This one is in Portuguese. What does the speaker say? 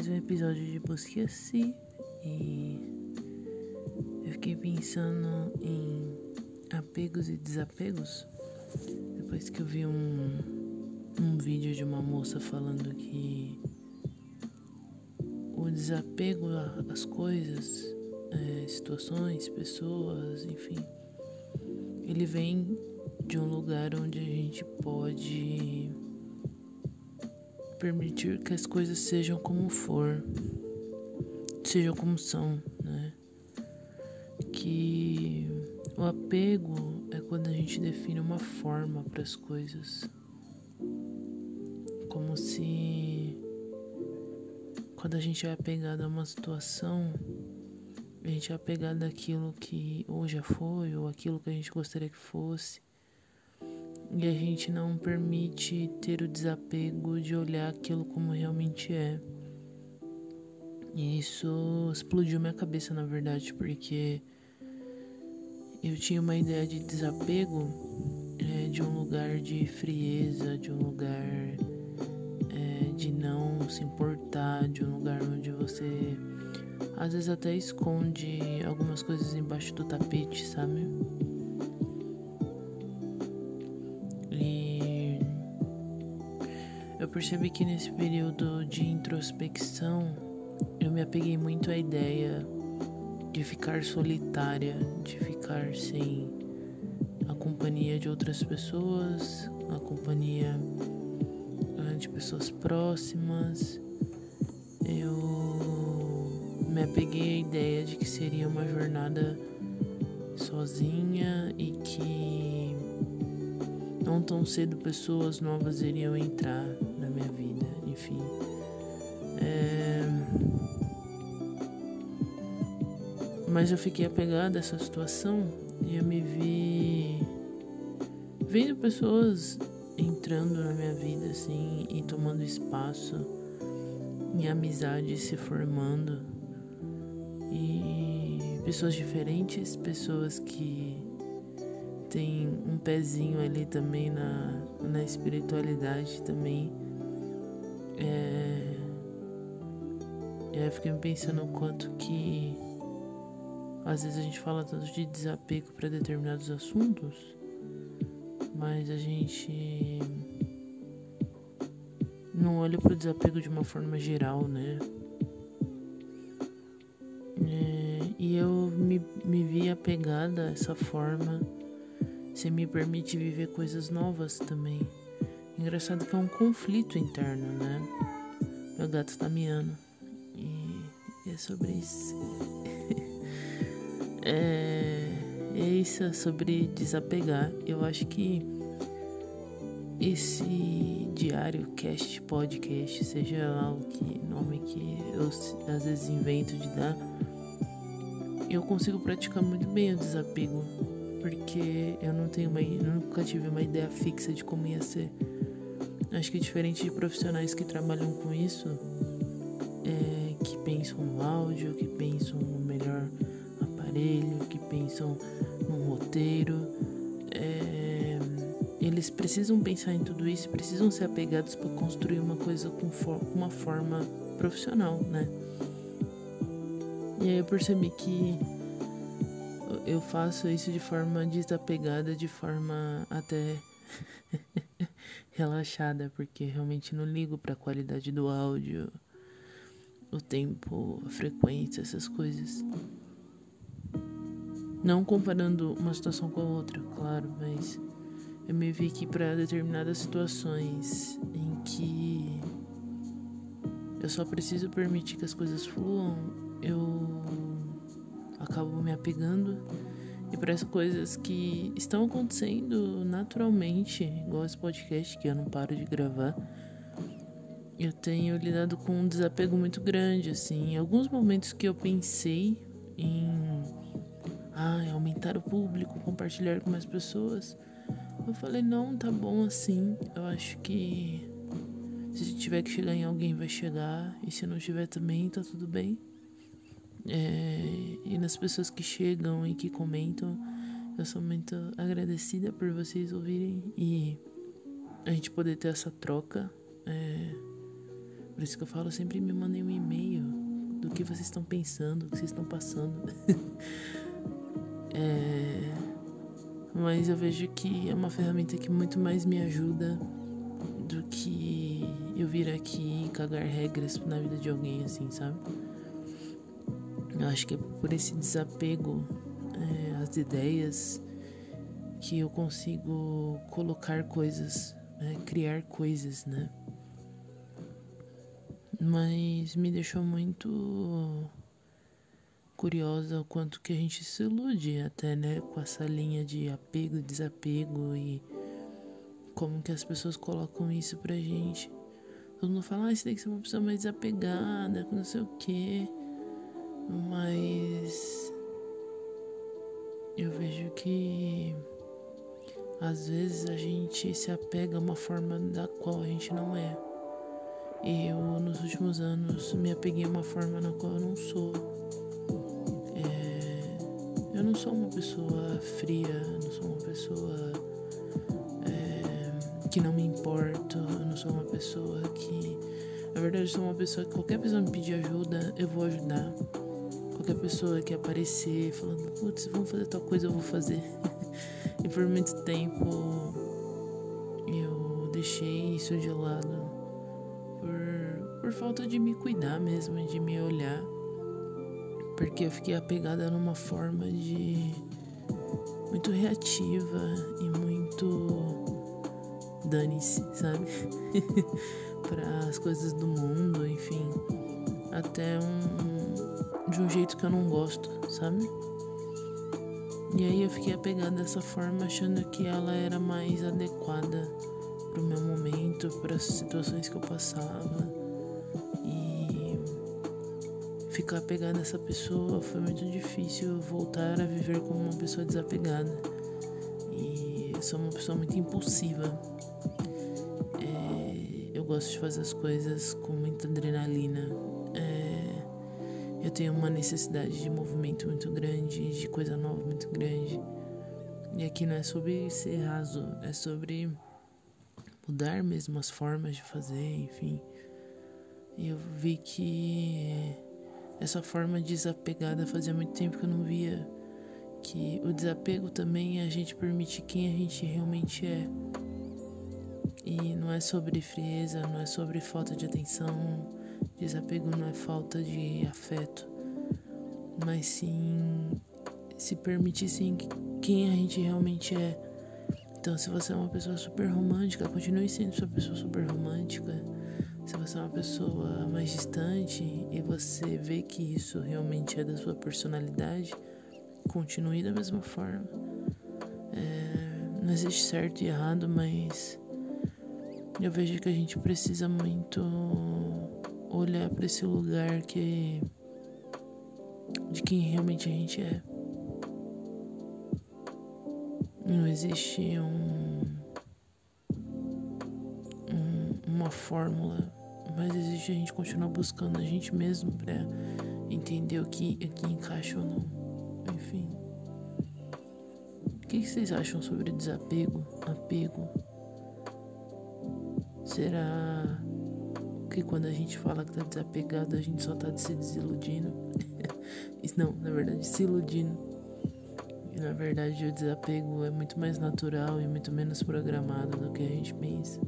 mais um episódio de Busque Si. E eu fiquei pensando em apegos e desapegos depois que eu vi um, um vídeo de uma moça falando que o desapego às coisas, é, situações, pessoas, enfim, ele vem de um lugar onde a gente pode permitir que as coisas sejam como for, sejam como são, né? Que o apego é quando a gente define uma forma para as coisas, como se quando a gente é apegado a uma situação, a gente é apegado àquilo que ou já foi ou aquilo que a gente gostaria que fosse e a gente não permite ter o desapego de olhar aquilo como realmente é. E isso explodiu minha cabeça, na verdade, porque eu tinha uma ideia de desapego é, de um lugar de frieza, de um lugar é, de não se importar, de um lugar onde você às vezes até esconde algumas coisas embaixo do tapete, sabe? Percebi que nesse período de introspecção eu me apeguei muito à ideia de ficar solitária, de ficar sem a companhia de outras pessoas, a companhia ah, de pessoas próximas. Eu me apeguei à ideia de que seria uma jornada sozinha e que não tão cedo pessoas novas iriam entrar minha vida, enfim. É... Mas eu fiquei apegada a essa situação e eu me vi vendo pessoas entrando na minha vida assim e tomando espaço e amizades se formando e pessoas diferentes, pessoas que têm um pezinho ali também na, na espiritualidade também é... E aí eu fiquei pensando o quanto que às vezes a gente fala tanto de desapego para determinados assuntos, mas a gente não olha para o desapego de uma forma geral, né? É, e eu me, me vi apegada a essa forma, se me permite viver coisas novas também. Engraçado que é um conflito interno, né? Meu gato tá miando. E é sobre isso. é, é isso, é sobre desapegar. Eu acho que esse diário, cast, podcast, seja lá o que nome que eu às vezes invento de dar, eu consigo praticar muito bem o desapego, porque eu não tenho uma, nunca tive uma ideia fixa de como ia ser. Acho que diferente de profissionais que trabalham com isso, é, que pensam no áudio, que pensam no melhor aparelho, que pensam no roteiro, é, eles precisam pensar em tudo isso, precisam ser apegados para construir uma coisa com for uma forma profissional, né? E aí eu percebi que eu faço isso de forma desapegada, de forma até relaxada, porque realmente não ligo para a qualidade do áudio, o tempo, a frequência, essas coisas. Não comparando uma situação com a outra, claro, mas eu me vi que para determinadas situações em que eu só preciso permitir que as coisas fluam, eu acabo me apegando e para as coisas que estão acontecendo naturalmente, igual esse podcast que eu não paro de gravar, eu tenho lidado com um desapego muito grande, assim. Em alguns momentos que eu pensei em ah, aumentar o público, compartilhar com mais pessoas, eu falei, não, tá bom assim. Eu acho que se tiver que chegar em alguém, vai chegar. E se não tiver também, tá tudo bem. É, e nas pessoas que chegam e que comentam, eu sou muito agradecida por vocês ouvirem e a gente poder ter essa troca. É, Por isso que eu falo, sempre me mandem um e-mail do que vocês estão pensando, do que vocês estão passando. é, mas eu vejo que é uma ferramenta que muito mais me ajuda do que eu vir aqui e cagar regras na vida de alguém, assim, sabe? Eu acho que é por esse desapego é, às ideias que eu consigo colocar coisas, né? criar coisas, né? Mas me deixou muito curiosa o quanto que a gente se ilude até, né? Com essa linha de apego e desapego e como que as pessoas colocam isso pra gente. Todo mundo fala, ah, você tem que ser uma pessoa mais desapegada, não sei o quê. Mas eu vejo que às vezes a gente se apega a uma forma da qual a gente não é. Eu, nos últimos anos, me apeguei a uma forma na qual eu não sou. É, eu não sou uma pessoa fria, eu não sou uma pessoa é, que não me importo, eu não sou uma pessoa que. Na verdade, eu sou uma pessoa que qualquer pessoa me pedir ajuda, eu vou ajudar. Qualquer pessoa que aparecer falando, putz, vamos fazer tal coisa, eu vou fazer. e por muito tempo eu deixei isso de lado por falta de me cuidar mesmo, de me olhar. Porque eu fiquei apegada numa forma de muito reativa e muito dane-se, sabe? para as coisas do mundo, enfim, até um de um jeito que eu não gosto, sabe? E aí eu fiquei apegada dessa forma, achando que ela era mais adequada para o meu momento, para as situações que eu passava ficar apegado a essa pessoa foi muito difícil voltar a viver como uma pessoa desapegada. E eu sou uma pessoa muito impulsiva. É, eu gosto de fazer as coisas com muita adrenalina. Eu tenho uma necessidade de movimento muito grande, de coisa nova muito grande. E aqui não é sobre ser raso, é sobre mudar mesmo as formas de fazer, enfim. E eu vi que essa forma desapegada fazia muito tempo que eu não via que o desapego também é a gente permitir quem a gente realmente é. E não é sobre frieza, não é sobre falta de atenção. Desapego não é falta de afeto, mas sim se permitir sim quem a gente realmente é. Então, se você é uma pessoa super romântica, continue sendo sua pessoa super romântica se você é uma pessoa mais distante e você vê que isso realmente é da sua personalidade, continue da mesma forma. É, não existe certo e errado, mas eu vejo que a gente precisa muito olhar para esse lugar que de quem realmente a gente é. Não existe um, um uma fórmula mas existe a gente continuar buscando a gente mesmo para entender o que aqui encaixa ou não. Enfim. O que vocês acham sobre desapego, apego? Será que quando a gente fala que tá desapegado, a gente só tá se desiludindo? não, na verdade, se iludindo. E na verdade, o desapego é muito mais natural e muito menos programado do que a gente pensa.